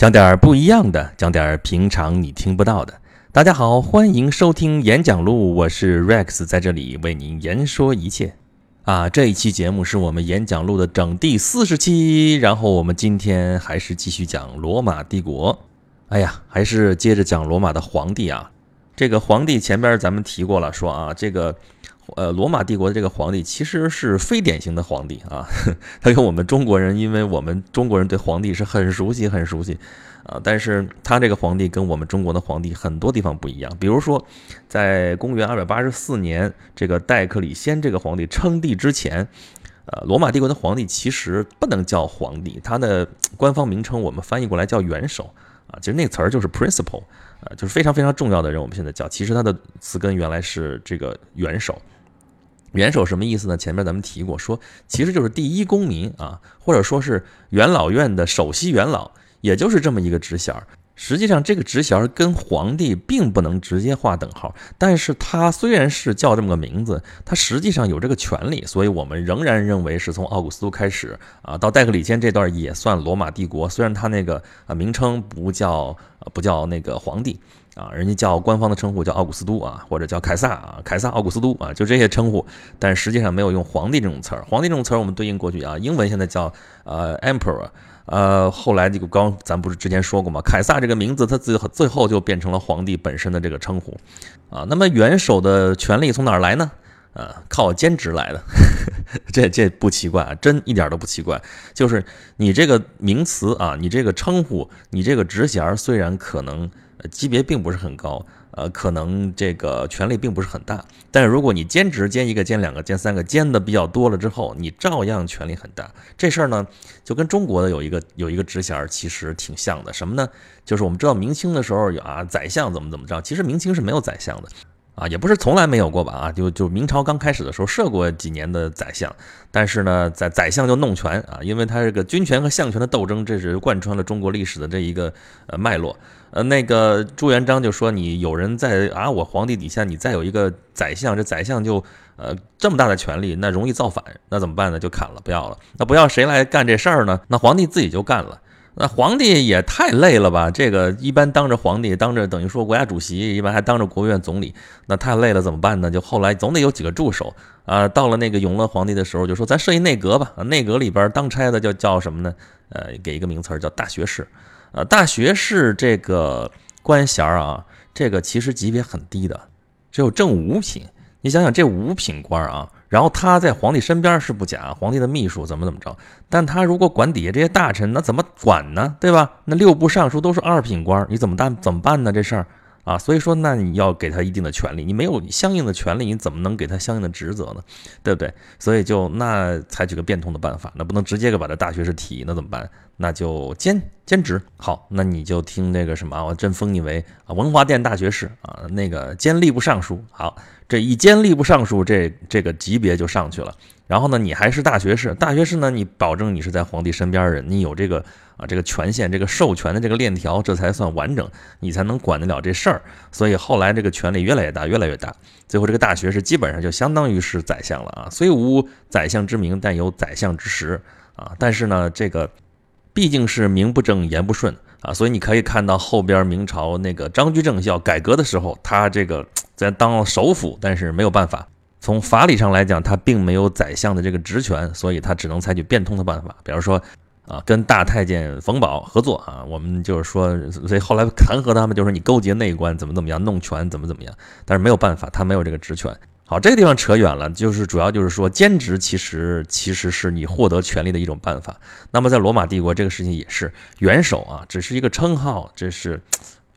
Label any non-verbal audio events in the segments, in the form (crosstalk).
讲点儿不一样的，讲点儿平常你听不到的。大家好，欢迎收听演讲录，我是 Rex，在这里为您言说一切。啊，这一期节目是我们演讲录的整第四十期，然后我们今天还是继续讲罗马帝国。哎呀，还是接着讲罗马的皇帝啊。这个皇帝前边咱们提过了，说啊，这个。呃，罗马帝国的这个皇帝其实是非典型的皇帝啊，(laughs) 他跟我们中国人，因为我们中国人对皇帝是很熟悉、很熟悉啊，但是他这个皇帝跟我们中国的皇帝很多地方不一样。比如说，在公元二百八十四年，这个戴克里先这个皇帝称帝之前，呃，罗马帝国的皇帝其实不能叫皇帝，他的官方名称我们翻译过来叫元首啊，其实那词儿就是 principal，呃，就是非常非常重要的人，我们现在叫，其实他的词根原来是这个元首。元首什么意思呢？前面咱们提过，说其实就是第一公民啊，或者说是元老院的首席元老，也就是这么一个职衔。实际上，这个职衔跟皇帝并不能直接划等号，但是他虽然是叫这么个名字，他实际上有这个权利，所以我们仍然认为是从奥古斯都开始啊，到戴克里先这段也算罗马帝国。虽然他那个啊名称不叫不叫那个皇帝。啊，人家叫官方的称呼叫奥古斯都啊，或者叫凯撒啊，凯撒奥古斯都啊，就这些称呼，但实际上没有用皇帝这种词儿。皇帝这种词儿我们对应过去啊，英文现在叫呃 emperor，呃，后来这个刚咱不是之前说过吗？凯撒这个名字他最最后就变成了皇帝本身的这个称呼啊。那么元首的权力从哪儿来呢？呃，靠兼职来的，(laughs) 这这不奇怪啊，真一点都不奇怪。就是你这个名词啊，你这个称呼，你这个职衔虽然可能。级别并不是很高，呃，可能这个权力并不是很大，但是如果你兼职兼一个、兼两个、兼三个，兼的比较多了之后，你照样权力很大。这事儿呢，就跟中国的有一个有一个职衔其实挺像的，什么呢？就是我们知道明清的时候有啊，宰相怎么怎么着，其实明清是没有宰相的。啊，也不是从来没有过吧？啊，就就明朝刚开始的时候设过几年的宰相，但是呢，在宰相就弄权啊，因为他这个军权和相权的斗争，这是贯穿了中国历史的这一个呃脉络。呃，那个朱元璋就说你有人在啊，我皇帝底下你再有一个宰相，这宰相就呃这么大的权力，那容易造反，那怎么办呢？就砍了，不要了。那不要谁来干这事儿呢？那皇帝自己就干了。那皇帝也太累了吧？这个一般当着皇帝，当着等于说国家主席，一般还当着国务院总理，那太累了，怎么办呢？就后来总得有几个助手啊。到了那个永乐皇帝的时候，就说咱设一内阁吧。内阁里边当差的就叫什么呢？呃，给一个名词叫大学士。呃，大学士这个官衔啊，这个其实级别很低的，只有正五品。你想想这五品官啊。然后他在皇帝身边是不假，皇帝的秘书怎么怎么着？但他如果管底下这些大臣，那怎么管呢？对吧？那六部尚书都是二品官，你怎么办？怎么办呢？这事儿啊，所以说那你要给他一定的权利，你没有相应的权利，你怎么能给他相应的职责呢？对不对？所以就那采取个变通的办法，那不能直接给把他大学士提，那怎么办？那就兼兼职。好，那你就听那个什么，我真封你为啊文华殿大学士啊，那个兼吏部尚书。好。这一兼吏部尚书，这这个级别就上去了。然后呢，你还是大学士，大学士呢，你保证你是在皇帝身边的人，你有这个啊这个权限，这个授权的这个链条，这才算完整，你才能管得了这事儿。所以后来这个权力越来越大，越来越大，最后这个大学士基本上就相当于是宰相了啊。虽无宰相之名，但有宰相之实啊。但是呢，这个毕竟是名不正言不顺啊，所以你可以看到后边明朝那个张居正要改革的时候，他这个。在当首辅，但是没有办法。从法理上来讲，他并没有宰相的这个职权，所以他只能采取变通的办法。比如说，啊，跟大太监冯保合作啊，我们就是说，所以后来弹劾他们，就是你勾结内官，怎么怎么样，弄权怎么怎么样。但是没有办法，他没有这个职权。好，这个地方扯远了，就是主要就是说，兼职其实其实是你获得权力的一种办法。那么在罗马帝国，这个事情也是元首啊，只是一个称号，这是。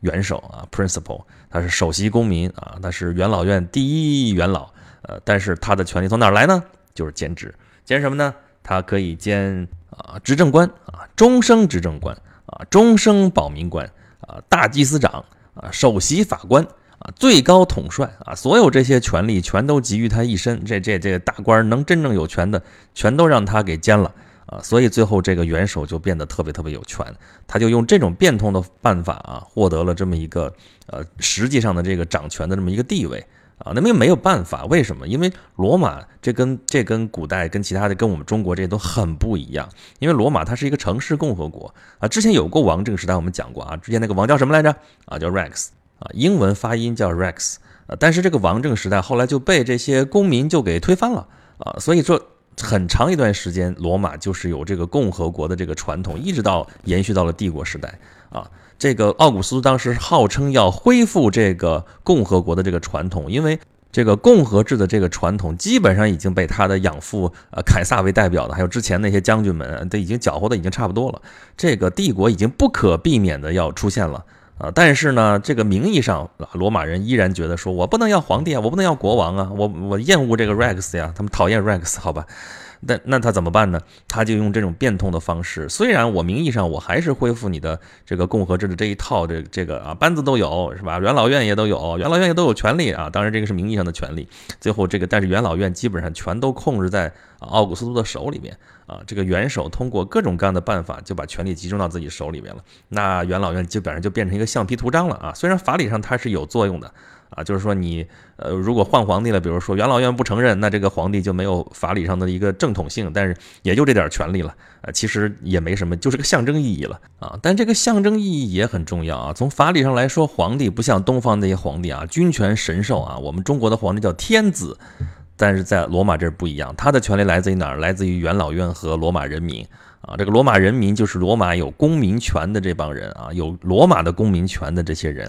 元首啊，principal，他是首席公民啊，他是元老院第一元老，呃，但是他的权利从哪儿来呢？就是兼职，兼什么呢？他可以兼啊执政官啊，终生执政官啊，终生保民官啊，大祭司长啊，首席法官啊，最高统帅啊，所有这些权利全都集于他一身。这这这大官能真正有权的，全都让他给兼了。啊，所以最后这个元首就变得特别特别有权，他就用这种变通的办法啊，获得了这么一个呃实际上的这个掌权的这么一个地位啊，那么又没有办法，为什么？因为罗马这跟这跟古代跟其他的跟我们中国这些都很不一样，因为罗马它是一个城市共和国啊。之前有过王政时代，我们讲过啊，之前那个王叫什么来着？啊，叫 Rex 啊，英文发音叫 Rex 啊。但是这个王政时代后来就被这些公民就给推翻了啊，所以说很长一段时间，罗马就是有这个共和国的这个传统，一直到延续到了帝国时代啊。这个奥古斯都当时号称要恢复这个共和国的这个传统，因为这个共和制的这个传统基本上已经被他的养父呃凯撒为代表的，还有之前那些将军们都已经搅和的已经差不多了。这个帝国已经不可避免的要出现了啊！但是呢，这个名义上罗马人依然觉得说我不能要皇帝啊，我不能要国王啊，我我厌恶这个 Rex 呀，他们讨厌 Rex，好吧？那那他怎么办呢？他就用这种变通的方式。虽然我名义上我还是恢复你的这个共和制的这一套，这这个啊班子都有是吧？元老院也都有，元老院也都有权利啊。当然这个是名义上的权利。最后这个但是元老院基本上全都控制在奥古斯都的手里面啊。这个元首通过各种各样的办法就把权力集中到自己手里面了。那元老院基本上就变成一个橡皮图章了啊。虽然法理上它是有作用的。啊，就是说你，呃，如果换皇帝了，比如说元老院不承认，那这个皇帝就没有法理上的一个正统性，但是也就这点权利了，啊，其实也没什么，就是个象征意义了，啊，但这个象征意义也很重要啊。从法理上来说，皇帝不像东方那些皇帝啊，君权神授啊，我们中国的皇帝叫天子，但是在罗马这儿不一样，他的权利来自于哪儿？来自于元老院和罗马人民，啊，这个罗马人民就是罗马有公民权的这帮人啊，有罗马的公民权的这些人。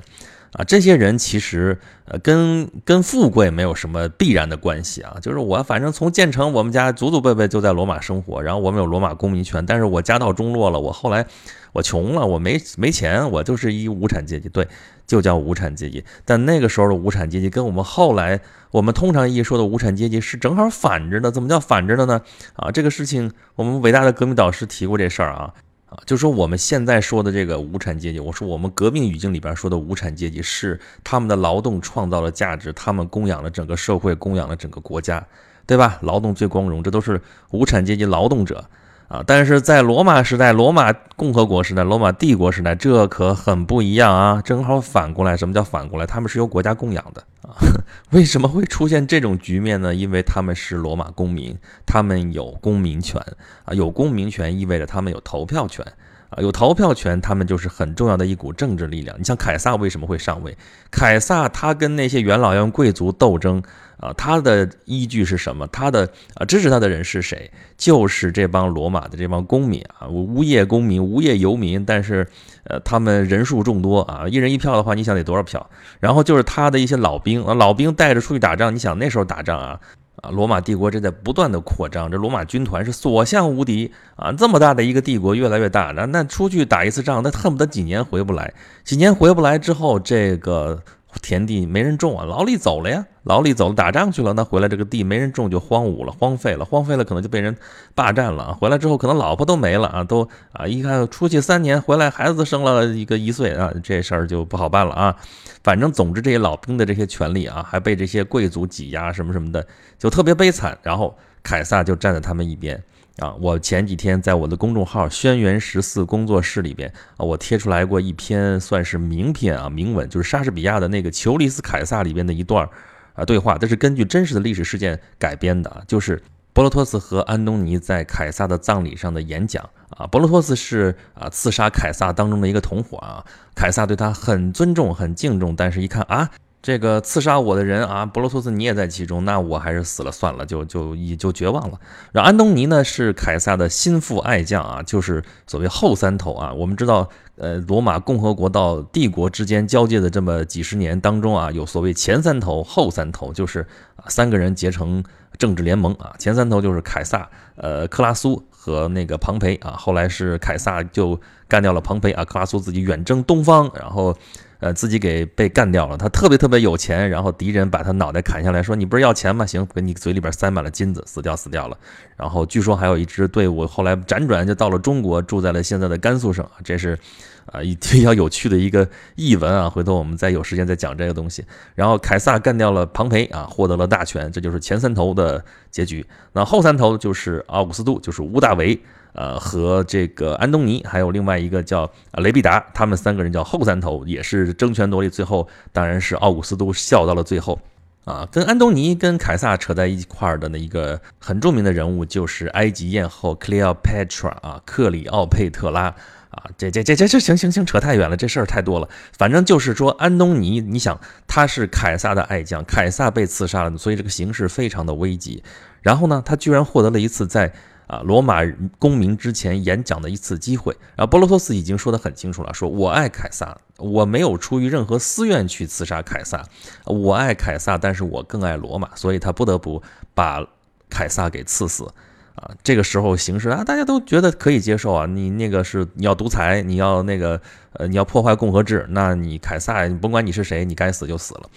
啊，这些人其实呃跟跟富贵没有什么必然的关系啊，就是我反正从建成我们家祖祖辈辈就在罗马生活，然后我们有罗马公民权，但是我家道中落了，我后来我穷了，我没没钱，我就是一无产阶级，对，就叫无产阶级。但那个时候的无产阶级跟我们后来我们通常意义说的无产阶级是正好反着的，怎么叫反着的呢？啊，这个事情我们伟大的革命导师提过这事儿啊。啊就说我们现在说的这个无产阶级，我说我们革命语境里边说的无产阶级是他们的劳动创造了价值，他们供养了整个社会，供养了整个国家，对吧？劳动最光荣，这都是无产阶级劳动者。啊，但是在罗马时代、罗马共和国时代、罗马帝国时代，这可很不一样啊！正好反过来，什么叫反过来？他们是由国家供养的啊！(laughs) 为什么会出现这种局面呢？因为他们是罗马公民，他们有公民权啊！有公民权意味着他们有投票权啊！有投票权，他们就是很重要的一股政治力量。你像凯撒为什么会上位？凯撒他跟那些元老院贵族斗争。啊，他的依据是什么？他的啊支持他的人是谁？就是这帮罗马的这帮公民啊，无业公民、无业游民。但是，呃，他们人数众多啊，一人一票的话，你想得多少票？然后就是他的一些老兵啊，老兵带着出去打仗。你想那时候打仗啊，啊，罗马帝国正在不断的扩张，这罗马军团是所向无敌啊，这么大的一个帝国越来越大，那那出去打一次仗，那恨不得几年回不来，几年回不来之后，这个。田地没人种啊，劳力走了呀，劳力走了打仗去了，那回来这个地没人种就荒芜了，荒废了，荒废了可能就被人霸占了。回来之后可能老婆都没了啊，都啊一看出去三年回来孩子生了一个一岁啊，这事儿就不好办了啊。反正总之这些老兵的这些权利啊，还被这些贵族挤压什么什么的，就特别悲惨。然后凯撒就站在他们一边。啊，我前几天在我的公众号“轩辕十四工作室”里边啊，我贴出来过一篇算是名篇啊，名文，就是莎士比亚的那个《裘利斯凯撒》里边的一段啊对话，这是根据真实的历史事件改编的，就是博罗托斯和安东尼在凯撒的葬礼上的演讲啊。博罗托斯是啊刺杀凯撒当中的一个同伙啊，凯撒对他很尊重、很敬重，但是一看啊。这个刺杀我的人啊，博罗托斯你也在其中，那我还是死了算了，就就也就绝望了。然后安东尼呢是凯撒的心腹爱将啊，就是所谓后三头啊。我们知道，呃，罗马共和国到帝国之间交界的这么几十年当中啊，有所谓前三头、后三头，就是三个人结成政治联盟啊。前三头就是凯撒、呃克拉苏和那个庞培啊。后来是凯撒就干掉了庞培啊，克拉苏自己远征东方，然后。呃，自己给被干掉了。他特别特别有钱，然后敌人把他脑袋砍下来，说：“你不是要钱吗？行，给你嘴里边塞满了金子，死掉死掉了。”然后据说还有一支队伍后来辗转就到了中国，住在了现在的甘肃省。这是啊，一 (laughs) 比较有趣的一个译文啊。回头我们再有时间再讲这个东西。然后凯撒干掉了庞培啊，获得了大权，这就是前三头的结局。那后三头就是奥古斯都，就是屋大维。呃，和这个安东尼，还有另外一个叫雷必达，他们三个人叫后三头，也是争权夺利，最后当然是奥古斯都笑到了最后。啊，跟安东尼、跟凯撒扯在一块儿的那一个很著名的人物，就是埃及艳后 Cleopatra 啊，克里奥佩特拉啊。这、这、这、这、这，行行行，扯太远了，这事儿太多了。反正就是说，安东尼，你想他是凯撒的爱将，凯撒被刺杀了，所以这个形势非常的危急。然后呢，他居然获得了一次在。啊，罗马公民之前演讲的一次机会，然后波罗托斯已经说得很清楚了，说我爱凯撒，我没有出于任何私怨去刺杀凯撒，我爱凯撒，但是我更爱罗马，所以他不得不把凯撒给刺死。啊，这个时候形势啊，大家都觉得可以接受啊，你那个是你要独裁，你要那个呃，你要破坏共和制，那你凯撒，甭管你是谁，你该死就死了。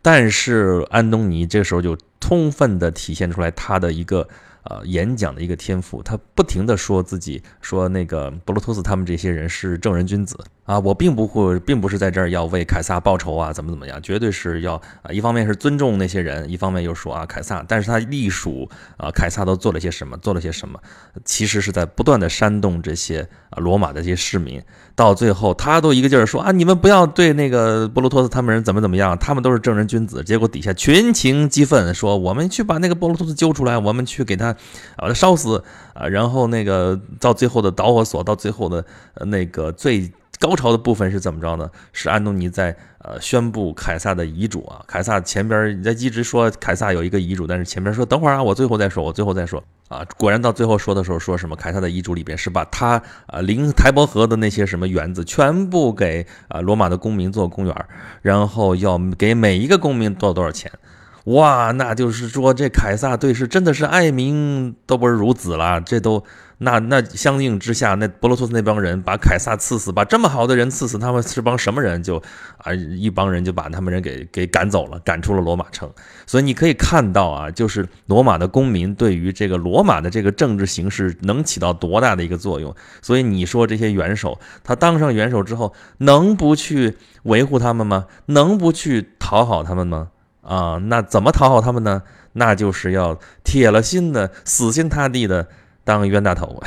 但是安东尼这时候就充分的体现出来他的一个。呃，演讲的一个天赋，他不停的说自己说那个博罗托斯他们这些人是正人君子。啊，我并不会，并不是在这儿要为凯撒报仇啊，怎么怎么样，绝对是要啊，一方面是尊重那些人，一方面又说啊凯撒，但是他隶属啊凯撒都做了些什么，做了些什么，其实是在不断的煽动这些啊罗马的这些市民，到最后他都一个劲儿说啊，你们不要对那个波罗托斯他们人怎么怎么样，他们都是正人君子，结果底下群情激愤，说我们去把那个波罗托斯揪出来，我们去给他。把他烧死啊！然后那个到最后的导火索，到最后的那个最高潮的部分是怎么着呢？是安东尼在呃宣布凯撒的遗嘱啊。凯撒前边在一直说凯撒有一个遗嘱，但是前边说等会儿啊，我最后再说，我最后再说啊。果然到最后说的时候说什么？凯撒的遗嘱里边是把他啊临台伯河的那些什么园子全部给啊罗马的公民做公园，然后要给每一个公民多少多少钱。哇，那就是说，这凯撒对是真的是爱民都不是孺子了，这都那那相应之下，那博罗托斯那帮人把凯撒刺死，把这么好的人刺死，他们是帮什么人？就啊，一帮人就把他们人给给赶走了，赶出了罗马城。所以你可以看到啊，就是罗马的公民对于这个罗马的这个政治形势能起到多大的一个作用。所以你说这些元首，他当上元首之后，能不去维护他们吗？能不去讨好他们吗？啊，那怎么讨好他们呢？那就是要铁了心的、死心塌地的当冤大头，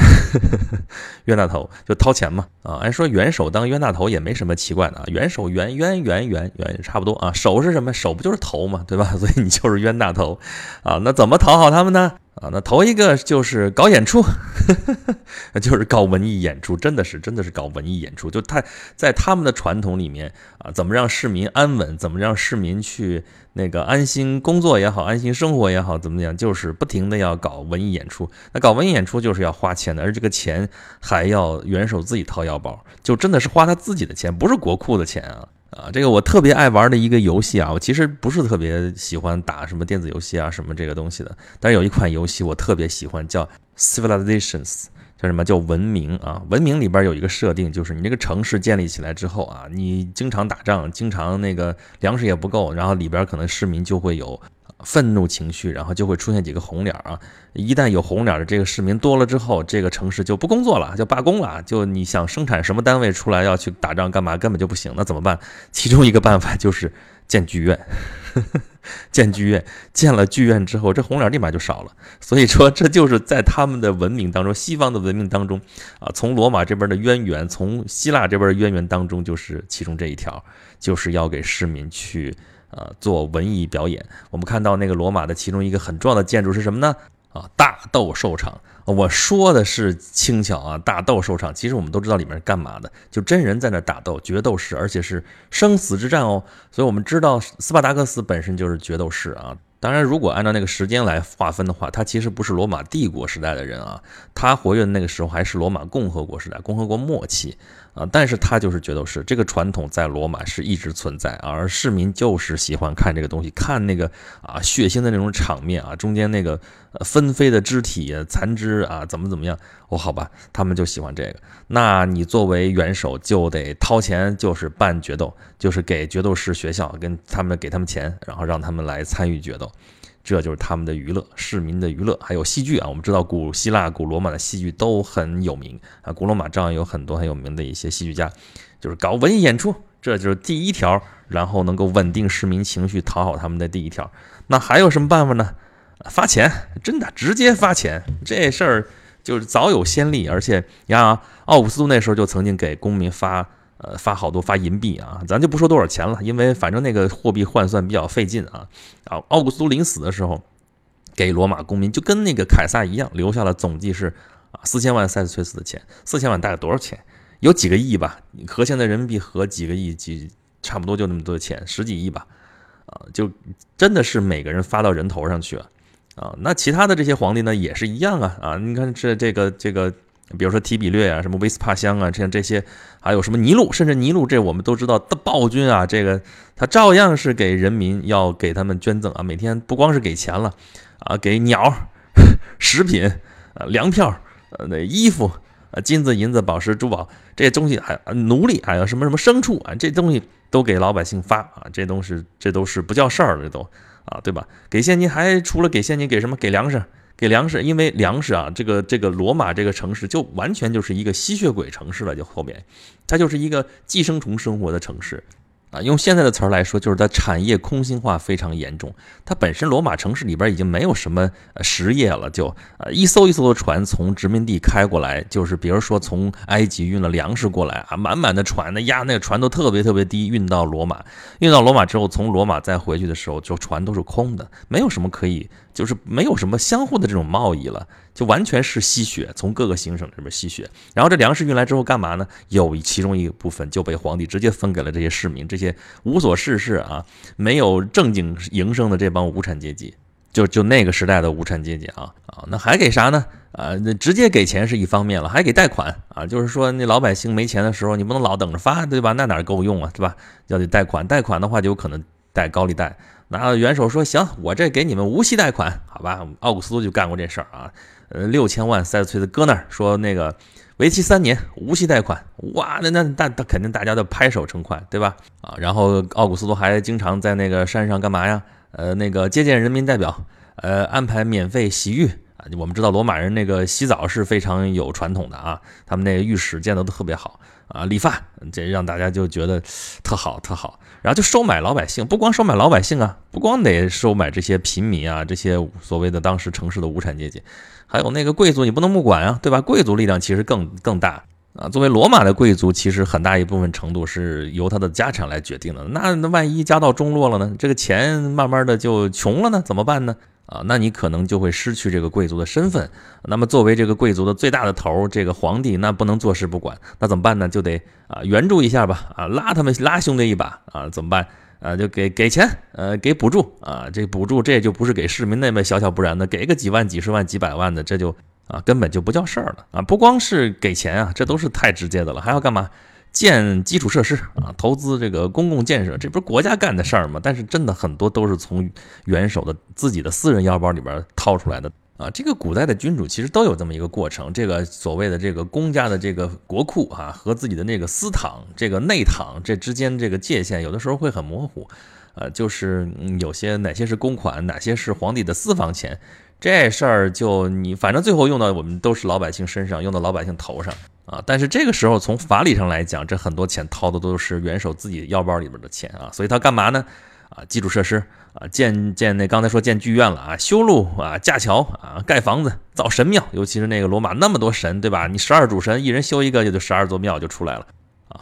(laughs) 冤大头就掏钱嘛。啊，按说元首当冤大头也没什么奇怪的啊，元首元冤元元元差不多啊。首是什么？首不就是头嘛，对吧？(laughs) 所以你就是冤大头啊。那怎么讨好他们呢？啊，那头一个就是搞演出，呵 (laughs) 呵就是搞文艺演出，真的是真的是搞文艺演出，就他在他们的传统里面啊，怎么让市民安稳，怎么让市民去那个安心工作也好，安心生活也好，怎么讲，就是不停的要搞文艺演出。那搞文艺演出就是要花钱的，而这个钱还要元首自己掏腰包，就真的是花他自己的钱，不是国库的钱啊。啊，这个我特别爱玩的一个游戏啊，我其实不是特别喜欢打什么电子游戏啊，什么这个东西的。但是有一款游戏我特别喜欢，叫 Civilizations，叫什么叫文明啊？文明里边有一个设定，就是你这个城市建立起来之后啊，你经常打仗，经常那个粮食也不够，然后里边可能市民就会有。愤怒情绪，然后就会出现几个红脸啊！一旦有红脸的这个市民多了之后，这个城市就不工作了，就罢工了。就你想生产什么单位出来要去打仗干嘛，根本就不行。那怎么办？其中一个办法就是建剧院，(laughs) 建剧院。建了剧院之后，这红脸立马就少了。所以说，这就是在他们的文明当中，西方的文明当中啊，从罗马这边的渊源，从希腊这边的渊源当中，就是其中这一条，就是要给市民去。啊，做文艺表演，我们看到那个罗马的其中一个很重要的建筑是什么呢？啊，大斗兽场。我说的是轻巧啊，大斗兽场。其实我们都知道里面是干嘛的，就真人在那打斗，决斗士，而且是生死之战哦。所以我们知道斯巴达克斯本身就是决斗士啊。当然，如果按照那个时间来划分的话，他其实不是罗马帝国时代的人啊，他活跃的那个时候还是罗马共和国时代，共和国末期。啊，但是他就是决斗士，这个传统在罗马是一直存在，而市民就是喜欢看这个东西，看那个啊血腥的那种场面啊，中间那个纷飞的肢体残肢啊，怎么怎么样？哦，好吧，他们就喜欢这个。那你作为元首就得掏钱，就是办决斗，就是给决斗士学校跟他们给他们钱，然后让他们来参与决斗。这就是他们的娱乐，市民的娱乐，还有戏剧啊。我们知道古希腊、古罗马的戏剧都很有名啊。古罗马照样有很多很有名的一些戏剧家，就是搞文艺演出，这就是第一条，然后能够稳定市民情绪、讨好他们的第一条。那还有什么办法呢？发钱，真的直接发钱，这事儿就是早有先例。而且你看啊，奥古斯都那时候就曾经给公民发呃，发好多发银币啊，咱就不说多少钱了，因为反正那个货币换算比较费劲啊。啊，奥古斯都临死的时候，给罗马公民就跟那个凯撒一样，留下了总计是啊四千万塞斯崔斯的钱。四千万大概多少钱？有几个亿吧？和现在人民币合几个亿，几差不多就那么多钱，十几亿吧。啊，就真的是每个人发到人头上去了。啊，那其他的这些皇帝呢，也是一样啊。啊，你看这这个这个。比如说提比略啊，什么威斯帕乡啊，像这些，还有什么尼禄，甚至尼禄这我们都知道的暴君啊，这个他照样是给人民要给他们捐赠啊，每天不光是给钱了啊，给鸟、(laughs) 食品、啊粮票、呃那衣服、啊金子、银子、宝石、珠宝这些东西，还奴隶，还有什么什么牲畜啊，这东西都给老百姓发啊，这东西这都是不叫事儿了，都啊，对吧？给现金还除了给现金，给什么？给粮食。给粮食，因为粮食啊，这个这个罗马这个城市就完全就是一个吸血鬼城市了，就后面，它就是一个寄生虫生活的城市。啊，用现在的词儿来说，就是它产业空心化非常严重。它本身罗马城市里边已经没有什么实业了，就呃一艘一艘的船从殖民地开过来，就是比如说从埃及运了粮食过来啊，满满的船，那压那个船都特别特别低，运到罗马，运到罗马之后，从罗马再回去的时候，就船都是空的，没有什么可以，就是没有什么相互的这种贸易了。就完全是吸血，从各个行省这边吸血，然后这粮食运来之后干嘛呢？有其中一部分就被皇帝直接分给了这些市民，这些无所事事啊，没有正经营生的这帮无产阶级，就就那个时代的无产阶级啊啊，那还给啥呢？啊，那直接给钱是一方面了，还给贷款啊，就是说那老百姓没钱的时候，你不能老等着发，对吧？那哪够用啊，对吧？要得贷款，贷款的话就有可能贷高利贷。那元首说行，我这给你们无息贷款，好吧？奥古斯都就干过这事儿啊。呃，六千万塞斯崔斯搁那儿说那个为期三年无息贷款，哇，那那大他肯定大家都拍手称快，对吧？啊，然后奥古斯都还经常在那个山上干嘛呀？呃，那个接见人民代表，呃，安排免费洗浴啊。我们知道罗马人那个洗澡是非常有传统的啊，他们那个浴室建的都特别好啊，理发这让大家就觉得特好特好。然后就收买老百姓，不光收买老百姓啊，不光得收买这些平民啊，这些所谓的当时城市的无产阶级。还有那个贵族，你不能不管啊，对吧？贵族力量其实更更大啊。作为罗马的贵族，其实很大一部分程度是由他的家产来决定的。那那万一家道中落了呢？这个钱慢慢的就穷了呢？怎么办呢？啊，那你可能就会失去这个贵族的身份。那么作为这个贵族的最大的头，这个皇帝那不能坐视不管，那怎么办呢？就得啊援助一下吧，啊拉他们拉兄弟一把啊，怎么办？啊，就给给钱，呃，给补助啊，这补助这就不是给市民那么小小不然的，给个几万、几十万、几百万的，这就啊根本就不叫事儿了啊！不光是给钱啊，这都是太直接的了，还要干嘛？建基础设施啊，投资这个公共建设，这不是国家干的事儿吗？但是真的很多都是从元首的自己的私人腰包里边掏出来的。啊，这个古代的君主其实都有这么一个过程，这个所谓的这个公家的这个国库啊，和自己的那个私堂、这个内堂这之间这个界限，有的时候会很模糊。呃，就是有些哪些是公款，哪些是皇帝的私房钱，这事儿就你反正最后用到我们都是老百姓身上，用到老百姓头上啊。但是这个时候从法理上来讲，这很多钱掏的都是元首自己腰包里边的钱啊，所以他干嘛呢？啊，基础设施啊，建建那刚才说建剧院了啊，修路啊，架桥啊，盖房子，造神庙，尤其是那个罗马那么多神，对吧？你十二主神，一人修一个，也就十二座庙就出来了。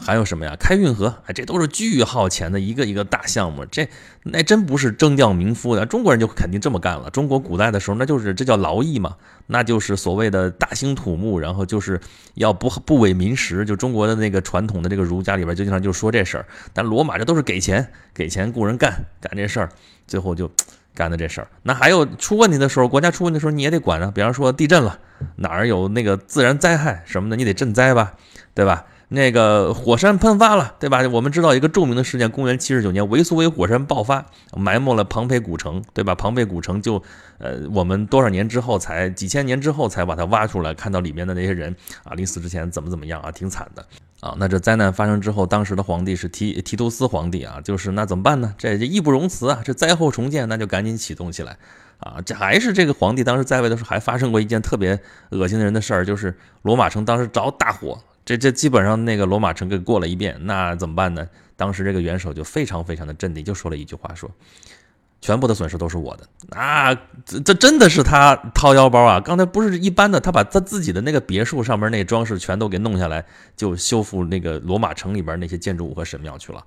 还有什么呀？开运河，哎，这都是巨耗钱的一个一个大项目。这那真不是征调民夫的，中国人就肯定这么干了。中国古代的时候，那就是这叫劳役嘛，那就是所谓的大兴土木，然后就是要不不违民时。就中国的那个传统的这个儒家里边，就经常就说这事儿。但罗马这都是给钱，给钱雇人干干这事儿，最后就 (tsk) 干的这事儿。那还有出问题的时候，国家出问题的时候，你也得管啊。比方说地震了，哪儿有那个自然灾害什么的，你得赈灾吧，对吧？那个火山喷发了，对吧？我们知道一个著名的事件，公元七十九年，维苏威火山爆发，埋没了庞培古城，对吧？庞培古城就，呃，我们多少年之后才几千年之后才把它挖出来，看到里面的那些人啊，临死之前怎么怎么样啊，挺惨的啊。那这灾难发生之后，当时的皇帝是提提图斯皇帝啊，就是那怎么办呢？这这义不容辞啊，这灾后重建那就赶紧启动起来啊。这还是这个皇帝当时在位的时候，还发生过一件特别恶心的人的事儿，就是罗马城当时着大火。这这基本上那个罗马城给过了一遍，那怎么办呢？当时这个元首就非常非常的镇定，就说了一句话，说，全部的损失都是我的啊！这这真的是他掏腰包啊！刚才不是一般的，他把他自己的那个别墅上面那装饰全都给弄下来，就修复那个罗马城里边那些建筑物和神庙去了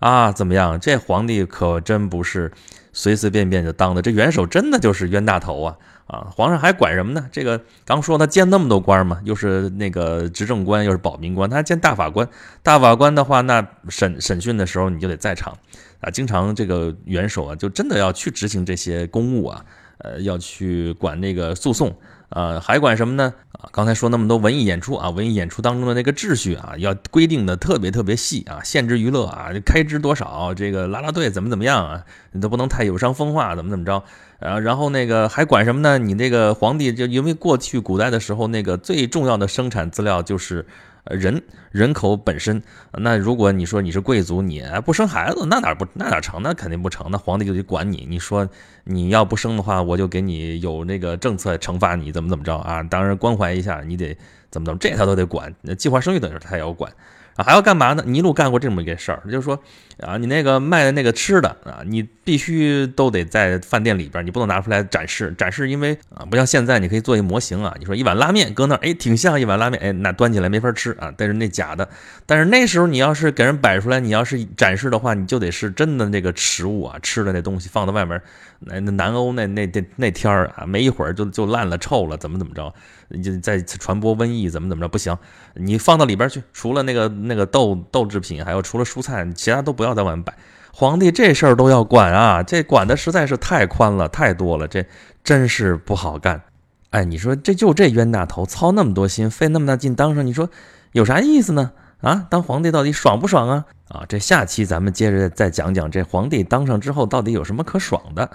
啊！怎么样？这皇帝可真不是随随便便就当的，这元首真的就是冤大头啊！啊，皇上还管什么呢？这个刚说他见那么多官嘛，又是那个执政官，又是保民官，他还见大法官。大法官的话，那审审讯的时候你就得在场啊。经常这个元首啊，就真的要去执行这些公务啊，呃，要去管那个诉讼。呃，还管什么呢？啊，刚才说那么多文艺演出啊，文艺演出当中的那个秩序啊，要规定的特别特别细啊，限制娱乐啊，开支多少，这个拉拉队怎么怎么样啊，你都不能太有伤风化，怎么怎么着？呃，然后那个还管什么呢？你那个皇帝就因为过去古代的时候，那个最重要的生产资料就是。人人口本身，那如果你说你是贵族，你不生孩子，那哪不那哪成？那肯定不成。那皇帝就得管你。你说你要不生的话，我就给你有那个政策惩罚你，怎么怎么着啊？当然关怀一下，你得怎么怎么，这他都得管。那计划生育的时候他也要管。啊，还要干嘛呢？尼禄干过这么一个事儿，就是说，啊，你那个卖的那个吃的啊，你必须都得在饭店里边，你不能拿出来展示。展示，因为啊，不像现在，你可以做一模型啊。你说一碗拉面搁那儿，哎，挺像一碗拉面，哎，那端起来没法吃啊。但是那假的，但是那时候你要是给人摆出来，你要是展示的话，你就得是真的那个食物啊，吃的那东西放在外面。那那南欧那那那那天儿啊，没一会儿就就烂了臭了，怎么怎么着？你就在传播瘟疫，怎么怎么着？不行，你放到里边去，除了那个那个豆豆制品，还有除了蔬菜，其他都不要在外面摆。皇帝这事儿都要管啊，这管的实在是太宽了，太多了，这真是不好干。哎，你说这就这冤大头，操那么多心，费那么大劲当上，你说有啥意思呢？啊，当皇帝到底爽不爽啊？啊，这下期咱们接着再讲讲这皇帝当上之后到底有什么可爽的。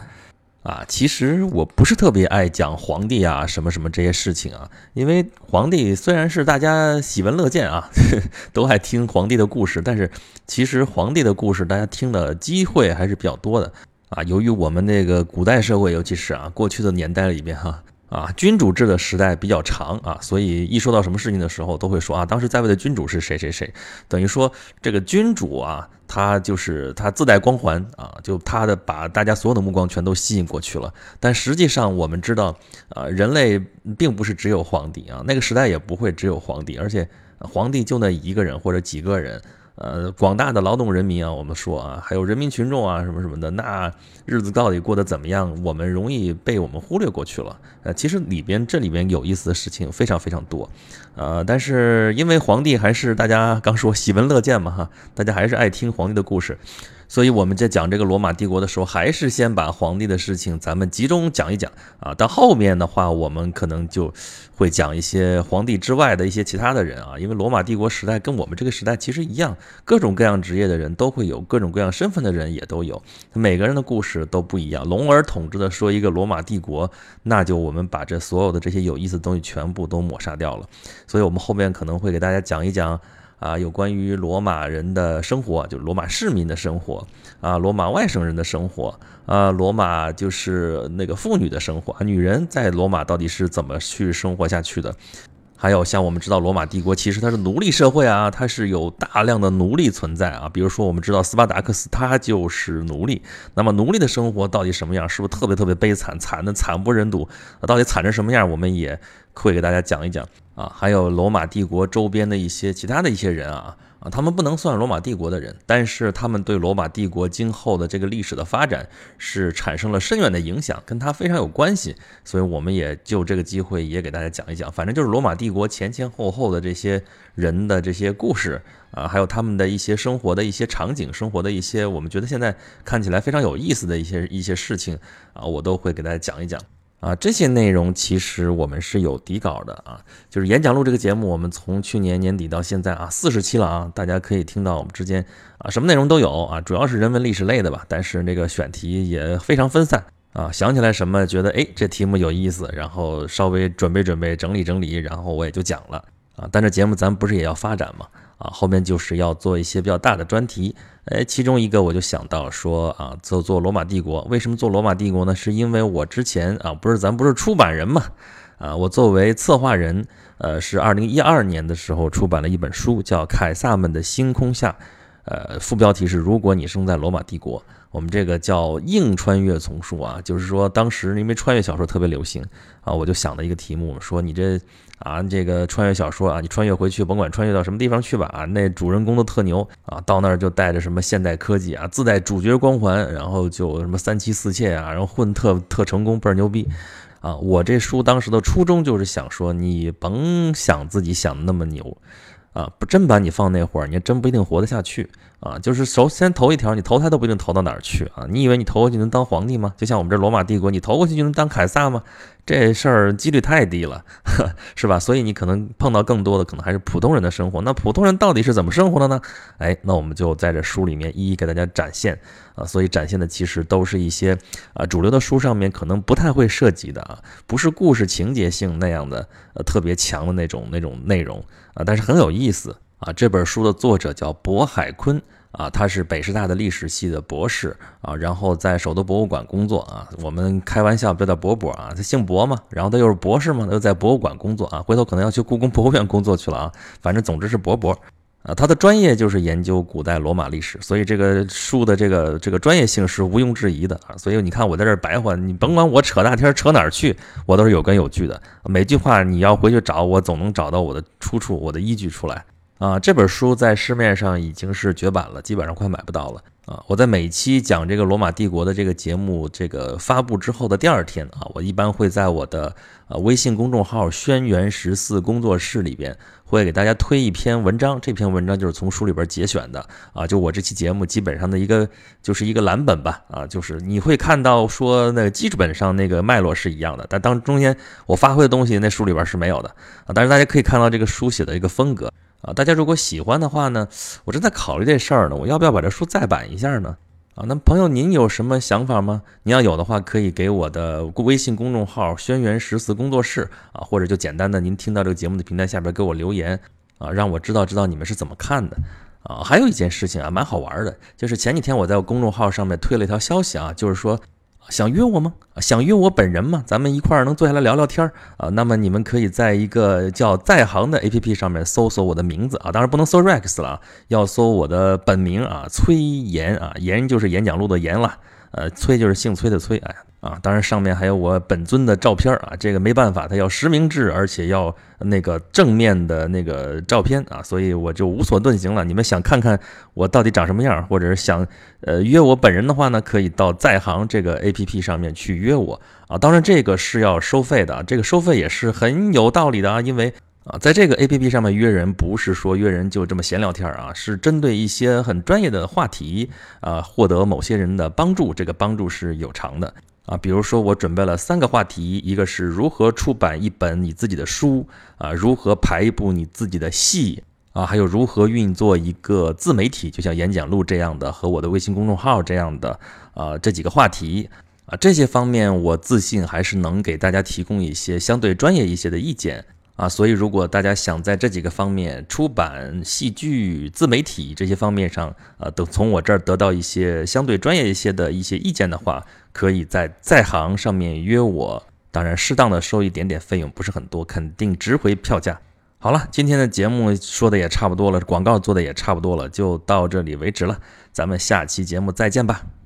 啊，其实我不是特别爱讲皇帝啊，什么什么这些事情啊，因为皇帝虽然是大家喜闻乐见啊，(laughs) 都爱听皇帝的故事，但是其实皇帝的故事大家听的机会还是比较多的啊。由于我们那个古代社会，尤其是啊过去的年代里边哈。啊君主制的时代比较长啊，所以一说到什么事情的时候，都会说啊，当时在位的君主是谁谁谁，等于说这个君主啊，他就是他自带光环啊，就他的把大家所有的目光全都吸引过去了。但实际上我们知道，啊，人类并不是只有皇帝啊，那个时代也不会只有皇帝，而且皇帝就那一个人或者几个人。呃，广大的劳动人民啊，我们说啊，还有人民群众啊，什么什么的，那日子到底过得怎么样？我们容易被我们忽略过去了。呃，其实里边这里边有意思的事情非常非常多，呃，但是因为皇帝还是大家刚说喜闻乐见嘛，哈，大家还是爱听皇帝的故事。所以我们在讲这个罗马帝国的时候，还是先把皇帝的事情咱们集中讲一讲啊。到后面的话，我们可能就会讲一些皇帝之外的一些其他的人啊。因为罗马帝国时代跟我们这个时代其实一样，各种各样职业的人都会有，各种各样身份的人也都有，每个人的故事都不一样。龙儿统治的说一个罗马帝国，那就我们把这所有的这些有意思的东西全部都抹杀掉了。所以我们后面可能会给大家讲一讲。啊，有关于罗马人的生活，就罗马市民的生活啊，罗马外省人的生活啊，罗马就是那个妇女的生活，女人在罗马到底是怎么去生活下去的？还有像我们知道，罗马帝国其实它是奴隶社会啊，它是有大量的奴隶存在啊。比如说，我们知道斯巴达克斯他就是奴隶，那么奴隶的生活到底什么样？是不是特别特别悲惨，惨的惨不忍睹？到底惨成什么样？我们也会给大家讲一讲。啊，还有罗马帝国周边的一些其他的一些人啊啊，他们不能算罗马帝国的人，但是他们对罗马帝国今后的这个历史的发展是产生了深远的影响，跟他非常有关系，所以我们也就这个机会也给大家讲一讲，反正就是罗马帝国前前后后的这些人的这些故事啊，还有他们的一些生活的一些场景，生活的一些我们觉得现在看起来非常有意思的一些一些事情啊，我都会给大家讲一讲。啊，这些内容其实我们是有底稿的啊，就是演讲录这个节目，我们从去年年底到现在啊，四十期了啊，大家可以听到我们之间啊，什么内容都有啊，主要是人文历史类的吧，但是那个选题也非常分散啊，想起来什么觉得哎这题目有意思，然后稍微准备准备整理整理，然后我也就讲了啊，但这节目咱不是也要发展吗？啊，后面就是要做一些比较大的专题，哎，其中一个我就想到说啊，做做罗马帝国，为什么做罗马帝国呢？是因为我之前啊，不是咱不是出版人嘛，啊，我作为策划人，呃，是二零一二年的时候出版了一本书，叫《凯撒们的星空下》，呃，副标题是如果你生在罗马帝国。我们这个叫硬穿越丛书啊，就是说当时因为穿越小说特别流行啊，我就想了一个题目，说你这啊这个穿越小说啊，你穿越回去，甭管穿越到什么地方去吧啊，那主人公都特牛啊，到那儿就带着什么现代科技啊，自带主角光环，然后就什么三妻四妾啊，然后混特特成功，倍儿牛逼啊！我这书当时的初衷就是想说，你甭想自己想的那么牛。啊，不真把你放那会儿，你还真不一定活得下去啊！就是首先头一条，你投胎都不一定投到哪儿去啊！你以为你投过去能当皇帝吗？就像我们这罗马帝国，你投过去就能当凯撒吗？这事儿几率太低了，(laughs) 是吧？所以你可能碰到更多的可能还是普通人的生活。那普通人到底是怎么生活的呢？哎，那我们就在这书里面一一给大家展现啊。所以展现的其实都是一些啊主流的书上面可能不太会涉及的啊，不是故事情节性那样的呃特别强的那种那种内容啊，但是很有意思啊。这本书的作者叫渤海坤。啊，他是北师大的历史系的博士啊，然后在首都博物馆工作啊。我们开玩笑，不叫博博啊，他姓博嘛，然后他又是博士嘛，他又在博物馆工作啊。回头可能要去故宫博物院工作去了啊。反正总之是博博啊，他的专业就是研究古代罗马历史，所以这个书的这个这个专业性是毋庸置疑的啊。所以你看我在这儿白话，你甭管我扯大天扯哪儿去，我都是有根有据的。每句话你要回去找，我总能找到我的出处，我的依据出来。啊，这本书在市面上已经是绝版了，基本上快买不到了啊！我在每期讲这个罗马帝国的这个节目这个发布之后的第二天啊，我一般会在我的呃微信公众号“轩辕十四工作室”里边会给大家推一篇文章，这篇文章就是从书里边节选的啊，就我这期节目基本上的一个就是一个蓝本吧啊，就是你会看到说那个基本上那个脉络是一样的，但当中间我发挥的东西那书里边是没有的啊，但是大家可以看到这个书写的一个风格。啊，大家如果喜欢的话呢，我正在考虑这事儿呢，我要不要把这书再版一下呢？啊，那朋友您有什么想法吗？您要有的话，可以给我的微信公众号“轩辕十四工作室”啊，或者就简单的您听到这个节目的平台下边给我留言啊，让我知道知道你们是怎么看的啊。还有一件事情啊，蛮好玩的，就是前几天我在公众号上面推了一条消息啊，就是说。想约我吗？想约我本人吗？咱们一块儿能坐下来聊聊天儿啊？那么你们可以在一个叫在行的 APP 上面搜索我的名字啊，当然不能搜 Rex 了，要搜我的本名啊，崔岩啊，岩就是演讲录的岩了，呃，崔就是姓崔的崔，哎。啊，当然上面还有我本尊的照片啊，这个没办法，它要实名制，而且要那个正面的那个照片啊，所以我就无所遁形了。你们想看看我到底长什么样，或者是想呃约我本人的话呢，可以到在行这个 A P P 上面去约我啊。当然这个是要收费的，这个收费也是很有道理的啊，因为啊，在这个 A P P 上面约人，不是说约人就这么闲聊天啊，是针对一些很专业的话题啊，获得某些人的帮助，这个帮助是有偿的。啊，比如说我准备了三个话题，一个是如何出版一本你自己的书啊，如何排一部你自己的戏啊，还有如何运作一个自媒体，就像演讲录这样的和我的微信公众号这样的啊，这几个话题啊，这些方面我自信还是能给大家提供一些相对专业一些的意见。啊，所以如果大家想在这几个方面，出版、戏剧、自媒体这些方面上，呃，都从我这儿得到一些相对专业一些的一些意见的话，可以在在行上面约我，当然适当的收一点点费用，不是很多，肯定值回票价。好了，今天的节目说的也差不多了，广告做的也差不多了，就到这里为止了，咱们下期节目再见吧。